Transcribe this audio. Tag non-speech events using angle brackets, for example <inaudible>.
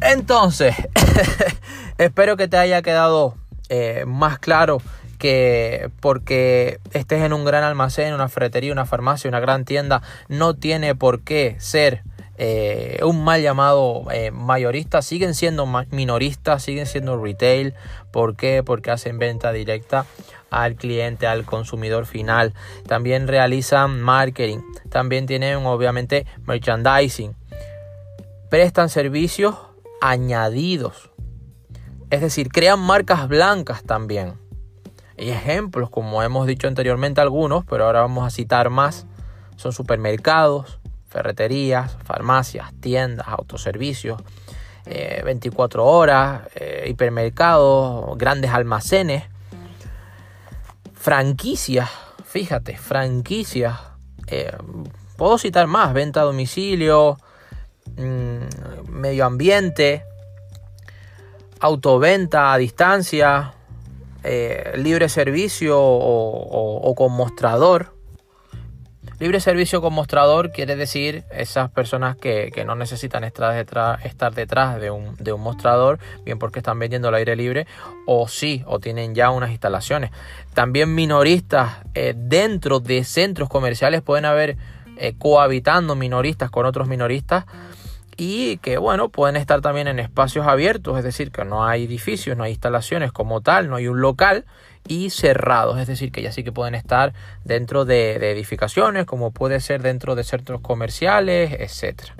Entonces, <laughs> espero que te haya quedado eh, más claro que porque estés en un gran almacén, una ferretería, una farmacia, una gran tienda, no tiene por qué ser eh, un mal llamado eh, mayorista. Siguen siendo minoristas, siguen siendo retail. ¿Por qué? Porque hacen venta directa al cliente, al consumidor final. También realizan marketing. También tienen obviamente merchandising. Prestan servicios añadidos. Es decir, crean marcas blancas también. Y ejemplos, como hemos dicho anteriormente algunos, pero ahora vamos a citar más, son supermercados, ferreterías, farmacias, tiendas, autoservicios, 24 eh, horas, eh, hipermercados, grandes almacenes, franquicias, fíjate, franquicias, eh, puedo citar más, venta a domicilio, mm, medio ambiente, autoventa a distancia, eh, libre servicio o, con mostrador. Libre servicio con mostrador quiere decir esas personas que, no necesitan estar detrás, estar detrás de, un, mostrador, bien porque están vendiendo al aire libre, o sí, o tienen ya unas instalaciones. También minoristas eh, dentro de centros comerciales pueden haber eh, cohabitando minoristas con otros minoristas y que bueno, pueden estar también en espacios abiertos, es decir, que no hay edificios, no hay instalaciones como tal, no hay un local y cerrados, es decir, que ya sí que pueden estar dentro de, edificaciones, como puede ser dentro de centros comerciales, etcétera.